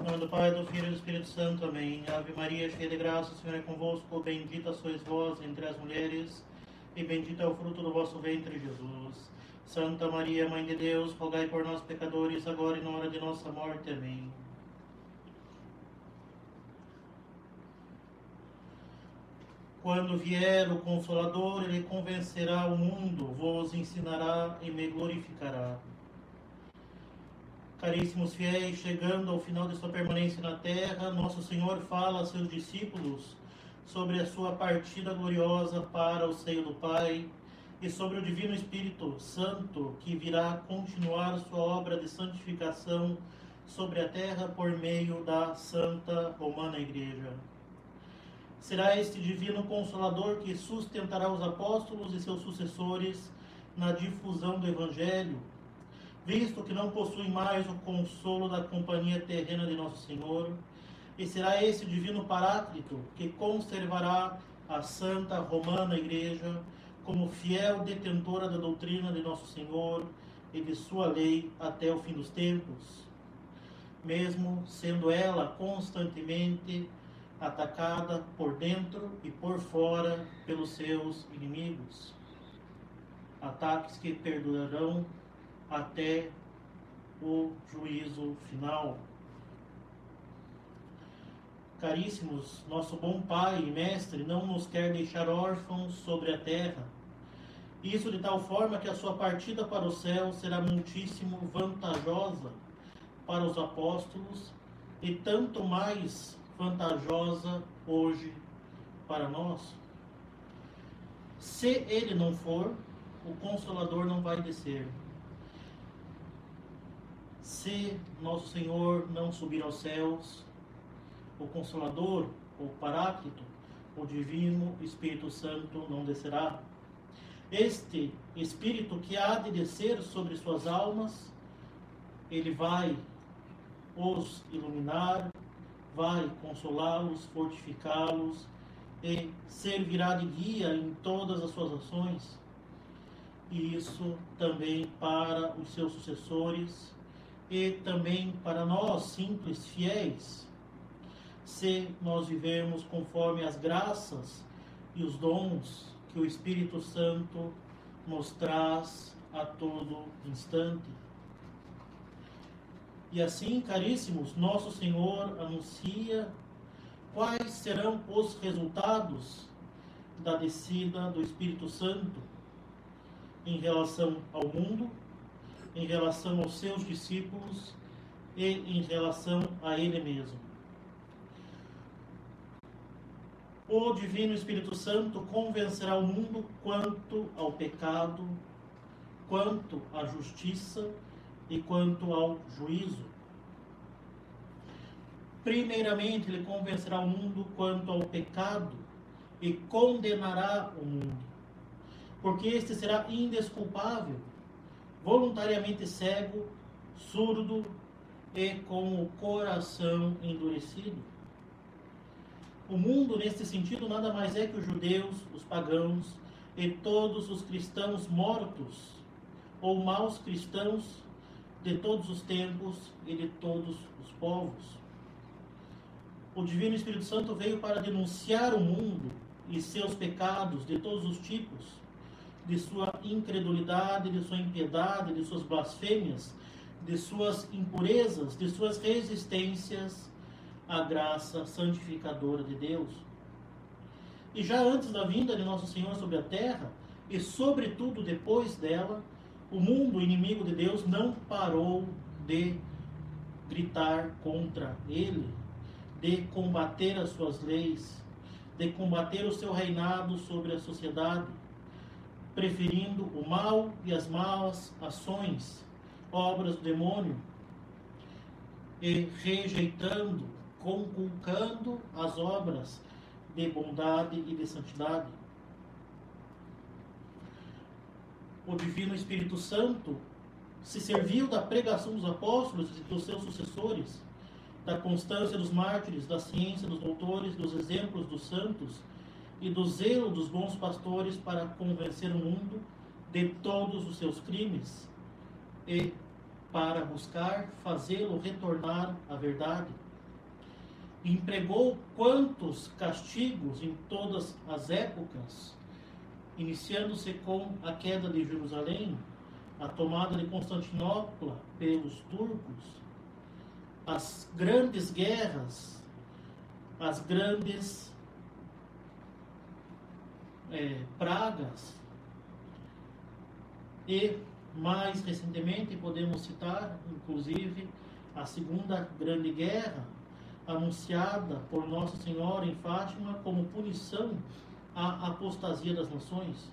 Em nome do Pai, do Filho e do Espírito Santo. Amém. Ave Maria, cheia de graça, o Senhor é convosco. Bendita sois vós entre as mulheres, e bendito é o fruto do vosso ventre, Jesus. Santa Maria, Mãe de Deus, rogai por nós, pecadores, agora e na hora de nossa morte. Amém. Quando vier o Consolador, ele convencerá o mundo, vos ensinará e me glorificará. Caríssimos fiéis, chegando ao final de sua permanência na terra, Nosso Senhor fala a seus discípulos sobre a sua partida gloriosa para o seio do Pai e sobre o Divino Espírito Santo que virá continuar sua obra de santificação sobre a terra por meio da Santa Romana Igreja. Será este divino consolador que sustentará os apóstolos e seus sucessores na difusão do Evangelho, visto que não possuem mais o consolo da companhia terrena de Nosso Senhor, e será esse divino Paráclito que conservará a Santa Romana Igreja como fiel detentora da doutrina de Nosso Senhor e de sua lei até o fim dos tempos, mesmo sendo ela constantemente atacada por dentro e por fora pelos seus inimigos. Ataques que perdurarão até o juízo final. Caríssimos, nosso bom Pai e Mestre não nos quer deixar órfãos sobre a terra. Isso de tal forma que a sua partida para o céu será muitíssimo vantajosa para os apóstolos e tanto mais vantajosa hoje para nós. Se ele não for, o Consolador não vai descer. Se nosso Senhor não subir aos céus, o Consolador, o Paráclito, o Divino Espírito Santo não descerá. Este Espírito que há de descer sobre suas almas, ele vai os iluminar, vai consolá-los, fortificá-los e servirá de guia em todas as suas ações. E isso também para os seus sucessores e também para nós, simples fiéis, se nós vivemos conforme as graças e os dons que o Espírito Santo nos traz a todo instante. E assim, caríssimos, nosso Senhor anuncia quais serão os resultados da descida do Espírito Santo em relação ao mundo, em relação aos seus discípulos e em relação a Ele mesmo. O Divino Espírito Santo convencerá o mundo quanto ao pecado, quanto à justiça e quanto ao juízo. Primeiramente, ele convencerá o mundo quanto ao pecado e condenará o mundo, porque este será indesculpável, voluntariamente cego, surdo e com o coração endurecido. O mundo, neste sentido, nada mais é que os judeus, os pagãos e todos os cristãos mortos ou maus cristãos de todos os tempos e de todos os povos. O Divino Espírito Santo veio para denunciar o mundo e seus pecados de todos os tipos, de sua incredulidade, de sua impiedade, de suas blasfêmias, de suas impurezas, de suas resistências à graça santificadora de Deus. E já antes da vinda de Nosso Senhor sobre a terra, e sobretudo depois dela, o mundo inimigo de Deus não parou de gritar contra ele, de combater as suas leis, de combater o seu reinado sobre a sociedade, preferindo o mal e as malas ações, obras do demônio, e rejeitando, conculcando as obras de bondade e de santidade. o Divino Espírito Santo se serviu da pregação dos apóstolos e dos seus sucessores, da constância dos mártires, da ciência dos doutores, dos exemplos dos santos e do zelo dos bons pastores para convencer o mundo de todos os seus crimes e para buscar fazê-lo retornar à verdade. Empregou quantos castigos em todas as épocas, iniciando-se com a queda de Jerusalém, a tomada de Constantinopla pelos turcos, as grandes guerras, as grandes é, pragas e mais recentemente podemos citar, inclusive, a Segunda Grande Guerra, anunciada por Nossa Senhora em Fátima como punição à apostasia das nações,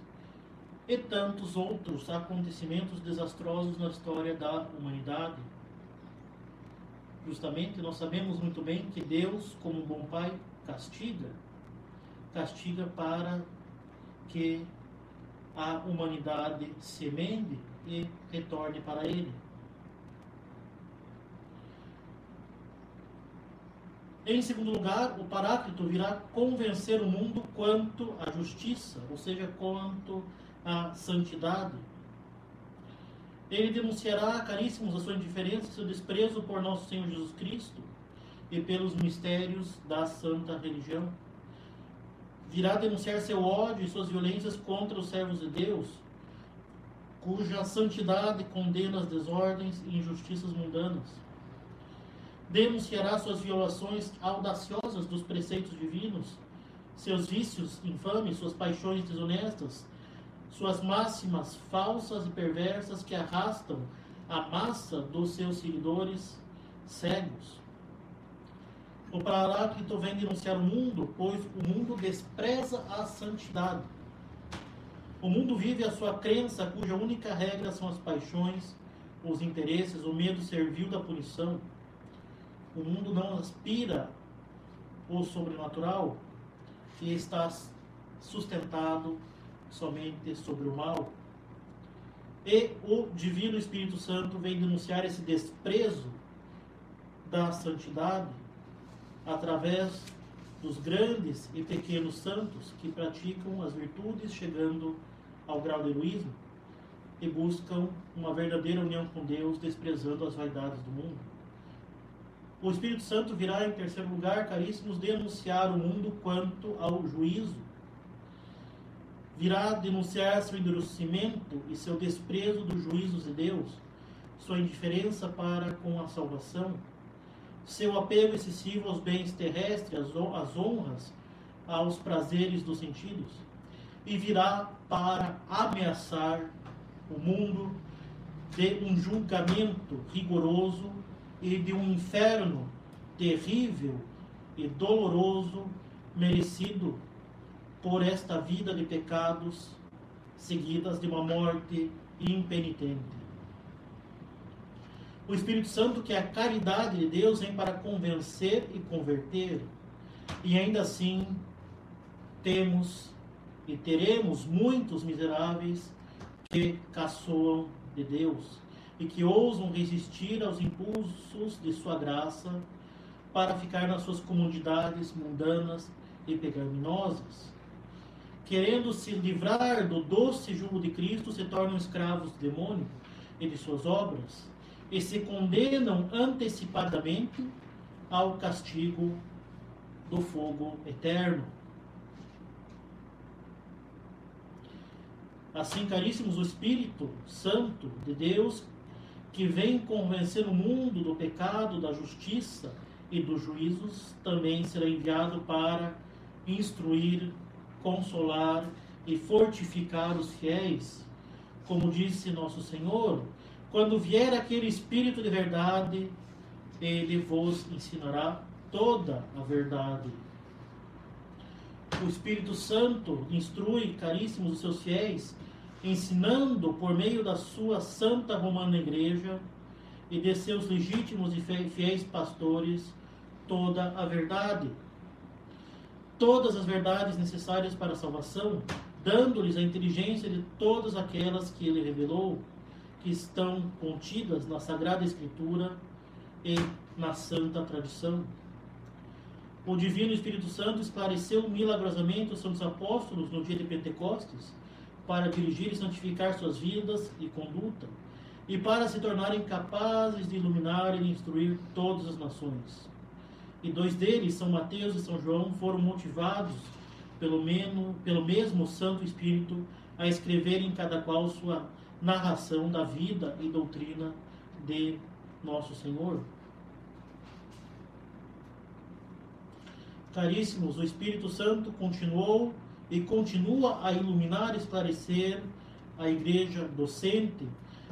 e tantos outros acontecimentos desastrosos na história da humanidade. Justamente, nós sabemos muito bem que Deus, como bom Pai, castiga, castiga para que a humanidade se emende e retorne para Ele. Em segundo lugar, o Paráclito virá convencer o mundo quanto à justiça, ou seja, quanto à santidade. Ele denunciará, caríssimos, a sua indiferença e seu desprezo por nosso Senhor Jesus Cristo e pelos mistérios da santa religião. Virá denunciar seu ódio e suas violências contra os servos de Deus, cuja santidade condena as desordens e injustiças mundanas. Denunciará suas violações audaciosas dos preceitos divinos, seus vícios infames, suas paixões desonestas, suas máximas falsas e perversas que arrastam a massa dos seus seguidores cegos. O Paráclito vem denunciar o mundo, pois o mundo despreza a santidade o mundo vive a sua crença, cuja única regra são as paixões, os interesses, o medo servil da punição. O mundo não aspira o sobrenatural e está sustentado somente sobre o mal. E o Divino Espírito Santo vem denunciar esse desprezo da santidade através dos grandes e pequenos santos que praticam as virtudes, chegando ao grau de heroísmo e buscam uma verdadeira união com Deus, desprezando as vaidades do mundo. O Espírito Santo virá, em terceiro lugar, caríssimos, denunciar o mundo quanto ao juízo. Virá denunciar seu endurecimento e seu desprezo dos juízos de Deus, sua indiferença para com a salvação, seu apego excessivo aos bens terrestres, às honras, aos prazeres dos sentidos e virá para ameaçar o mundo de um julgamento rigoroso e de um inferno terrível e doloroso merecido por esta vida de pecados seguidas de uma morte impenitente. O Espírito Santo, que é a caridade de Deus, vem para convencer e converter, e ainda assim temos e teremos muitos miseráveis que caçoam de Deus e que ousam resistir aos impulsos de sua graça para ficar nas suas comodidades mundanas e pecaminosas. Querendo se livrar do doce jugo de Cristo, se tornam escravos do demônio e de suas obras e se condenam antecipadamente ao castigo do fogo eterno. Assim, caríssimos, o Espírito Santo de Deus, que vem convencer o mundo do pecado, da justiça e dos juízos, também será enviado para instruir, consolar e fortificar os fiéis. Como disse nosso Senhor, quando vier aquele Espírito de verdade, ele vos ensinará toda a verdade. O Espírito Santo instrui, caríssimos, os seus fiéis ensinando por meio da sua santa romana igreja e de seus legítimos e fiéis pastores toda a verdade. Todas as verdades necessárias para a salvação, dando-lhes a inteligência de todas aquelas que ele revelou, que estão contidas na Sagrada Escritura e na Santa Tradição. O Divino Espírito Santo esclareceu milagrosamente os santos apóstolos no dia de Pentecostes para dirigir e santificar suas vidas e conduta, e para se tornarem capazes de iluminar e instruir todas as nações. E dois deles, São Mateus e São João, foram motivados pelo, menos, pelo mesmo Santo Espírito a escreverem cada qual sua narração da vida e doutrina de nosso Senhor. Caríssimos, o Espírito Santo continuou e continua a iluminar e esclarecer a igreja docente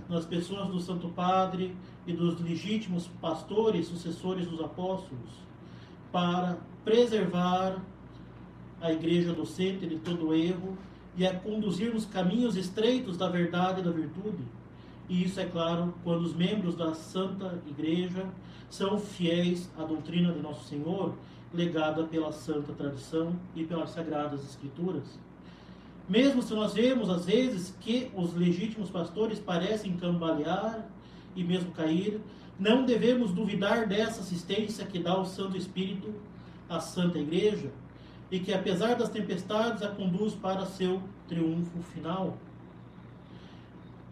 nas pessoas do Santo Padre e dos legítimos pastores, sucessores dos apóstolos, para preservar a igreja docente de todo erro e a conduzir nos caminhos estreitos da verdade e da virtude. E isso é claro quando os membros da Santa Igreja são fiéis à doutrina de Nosso Senhor, legada pela santa tradição e pelas sagradas escrituras. Mesmo se nós vemos, às vezes, que os legítimos pastores parecem cambalear e mesmo cair, não devemos duvidar dessa assistência que dá o Santo Espírito à Santa Igreja e que, apesar das tempestades, a conduz para seu triunfo final.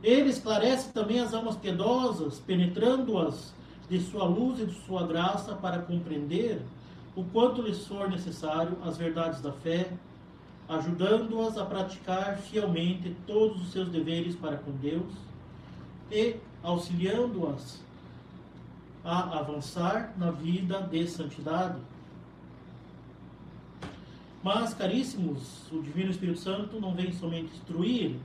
Ele esclarece também as almas piedosas, penetrando-as de sua luz e de sua graça para compreender o quanto lhes for necessário as verdades da fé ajudando-as a praticar fielmente todos os seus deveres para com Deus e auxiliando-as a avançar na vida de santidade. Mas, caríssimos, o Divino Espírito Santo não vem somente instruir,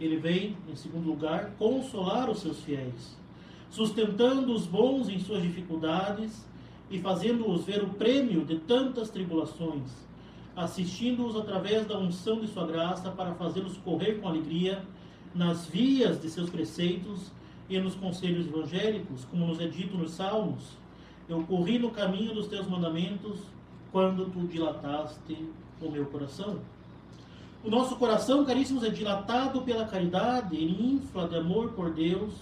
ele vem, em segundo lugar, consolar os seus fiéis, sustentando os bons em suas dificuldades e fazendo-os ver o prêmio de tantas tribulações assistindo-os através da unção de sua graça para fazê-los correr com alegria nas vias de seus preceitos e nos conselhos evangélicos, como nos é dito nos Salmos. Eu corri no caminho dos teus mandamentos quando tu dilataste o meu coração. O nosso coração, caríssimos, é dilatado pela caridade, ele infla de amor por Deus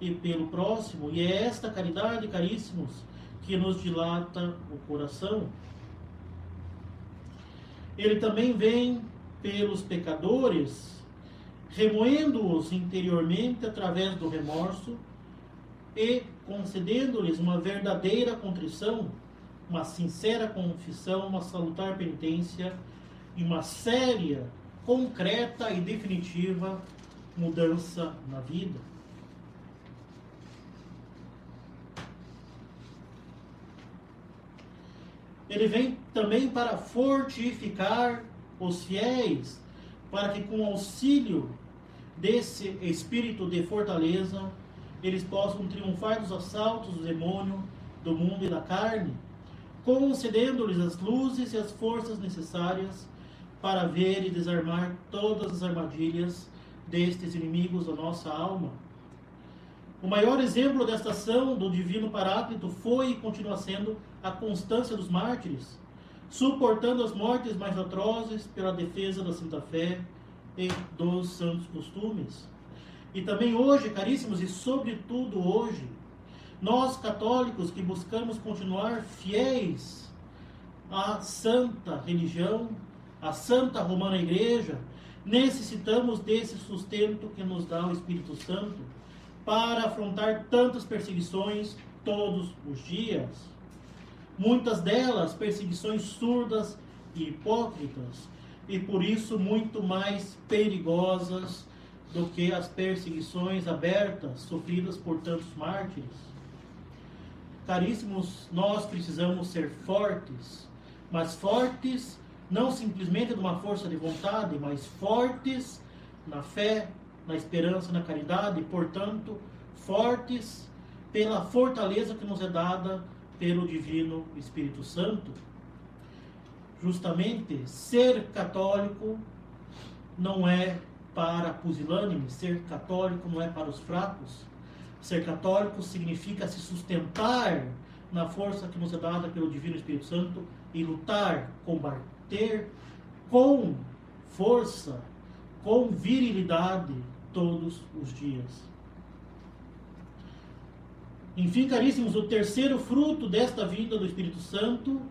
e pelo próximo, e é esta caridade, caríssimos, que nos dilata o coração. Ele também vem pelos pecadores, remoendo-os interiormente através do remorso e concedendo-lhes uma verdadeira contrição, uma sincera confissão, uma salutar penitência e uma séria, concreta e definitiva mudança na vida. ele vem também para fortificar os fiéis, para que com auxílio desse espírito de fortaleza, eles possam triunfar dos assaltos do demônio, do mundo e da carne, concedendo-lhes as luzes e as forças necessárias para ver e desarmar todas as armadilhas destes inimigos da nossa alma. O maior exemplo desta ação do divino Paráclito foi e continua sendo a constância dos mártires, suportando as mortes mais atrozes pela defesa da santa fé e dos santos costumes. E também hoje, caríssimos, e sobretudo hoje, nós católicos que buscamos continuar fiéis à santa religião, à santa romana igreja, necessitamos desse sustento que nos dá o Espírito Santo para afrontar tantas perseguições todos os dias muitas delas perseguições surdas e hipócritas, e por isso muito mais perigosas do que as perseguições abertas sofridas por tantos mártires. Caríssimos, nós precisamos ser fortes, mas fortes não simplesmente de uma força de vontade, mas fortes na fé, na esperança, na caridade, e, portanto, fortes pela fortaleza que nos é dada pelo Divino Espírito Santo. Justamente, ser católico não é para pusilânime, ser católico não é para os fracos. Ser católico significa se sustentar na força que nos é dada pelo Divino Espírito Santo e lutar, combater com força, com virilidade todos os dias. Enfim, caríssimos, o terceiro fruto desta vinda do Espírito Santo,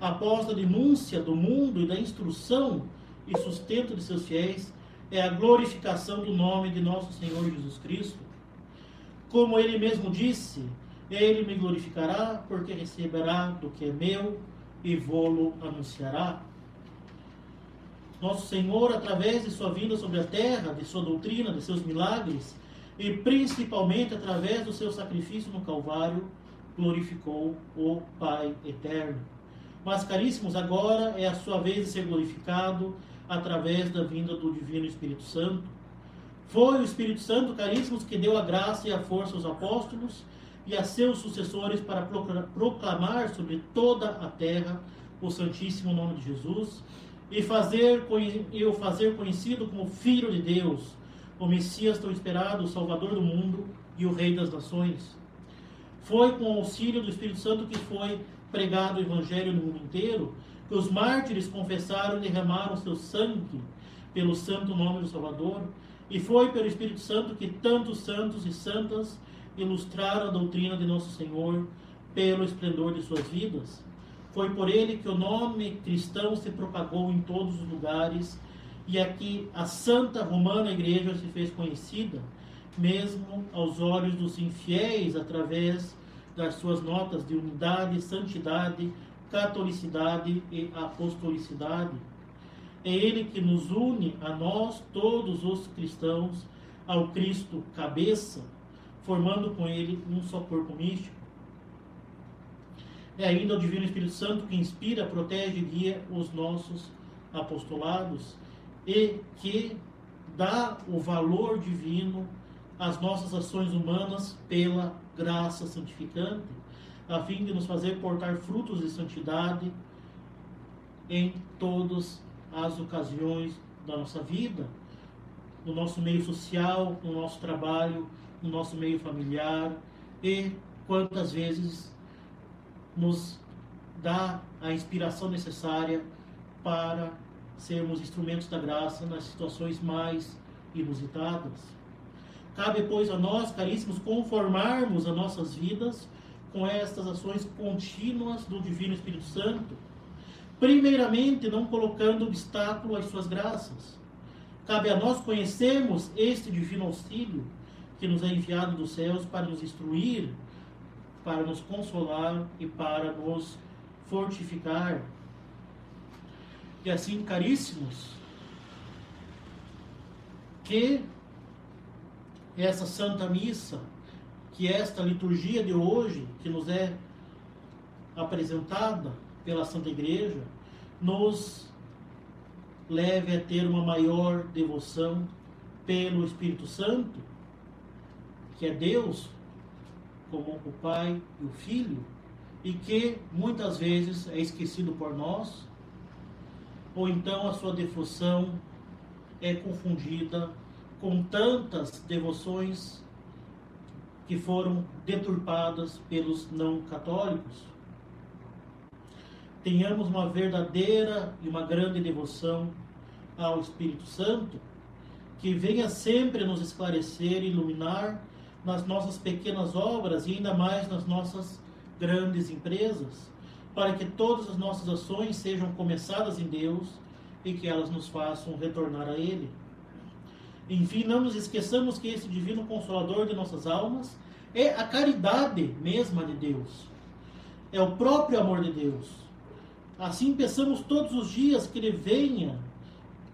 após a denúncia do mundo e da instrução e sustento de seus fiéis, é a glorificação do nome de nosso Senhor Jesus Cristo. Como ele mesmo disse, ele me glorificará, porque receberá do que é meu e vou-lo anunciará. Nosso Senhor, através de sua vinda sobre a terra, de sua doutrina, de seus milagres, e principalmente através do seu sacrifício no Calvário, glorificou o Pai eterno. Mas, caríssimos, agora é a sua vez de ser glorificado através da vinda do Divino Espírito Santo. Foi o Espírito Santo, caríssimos, que deu a graça e a força aos apóstolos e a seus sucessores para proclamar sobre toda a terra o Santíssimo Nome de Jesus e fazer e o fazer conhecido como Filho de Deus, o Messias tão esperado, o Salvador do mundo e o Rei das nações. Foi com o auxílio do Espírito Santo que foi pregado o Evangelho no mundo inteiro, que os mártires confessaram e derramaram seu sangue pelo santo nome do Salvador, e foi pelo Espírito Santo que tantos santos e santas ilustraram a doutrina de nosso Senhor pelo esplendor de suas vidas. Foi por ele que o nome cristão se propagou em todos os lugares e aqui a Santa Romana Igreja se fez conhecida, mesmo aos olhos dos infiéis, através das suas notas de unidade, santidade, catolicidade e apostolicidade. É ele que nos une a nós, todos os cristãos, ao Cristo cabeça, formando com ele um só corpo místico. É ainda o Divino Espírito Santo que inspira, protege e guia os nossos apostolados e que dá o valor divino às nossas ações humanas pela graça santificante, a fim de nos fazer portar frutos de santidade em todas as ocasiões da nossa vida, no nosso meio social, no nosso trabalho, no nosso meio familiar e quantas vezes nos dá a inspiração necessária para sermos instrumentos da graça nas situações mais inusitadas. Cabe, pois, a nós, caríssimos, conformarmos as nossas vidas com estas ações contínuas do Divino Espírito Santo. Primeiramente, não colocando obstáculo às suas graças. Cabe a nós conhecermos este divino auxílio que nos é enviado dos céus para nos instruir, para nos consolar e para nos fortificar. E assim, caríssimos, que essa Santa Missa, que esta liturgia de hoje, que nos é apresentada pela Santa Igreja, nos leve a ter uma maior devoção pelo Espírito Santo que é Deus, como o Pai e o Filho, e que muitas vezes é esquecido por nós, ou então a sua devoção é confundida com tantas devoções que foram deturpadas pelos não católicos. Tenhamos uma verdadeira e uma grande devoção ao Espírito Santo, que venha sempre nos esclarecer e iluminar nas nossas pequenas obras e ainda mais nas nossas grandes empresas, para que todas as nossas ações sejam começadas em Deus e que elas nos façam retornar a Ele. Enfim, não nos esqueçamos que esse divino consolador de nossas almas é a caridade mesma de Deus, é o próprio amor de Deus. Assim, pensamos todos os dias que Ele venha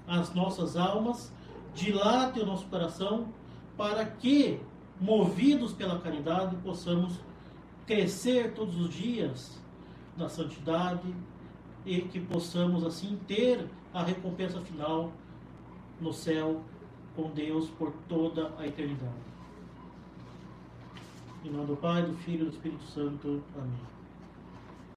às nossas almas, dilate o nosso coração, para que movidos pela caridade, possamos crescer todos os dias na santidade e que possamos assim ter a recompensa final no céu com Deus por toda a eternidade. Em nome do Pai, do Filho e do Espírito Santo. Amém.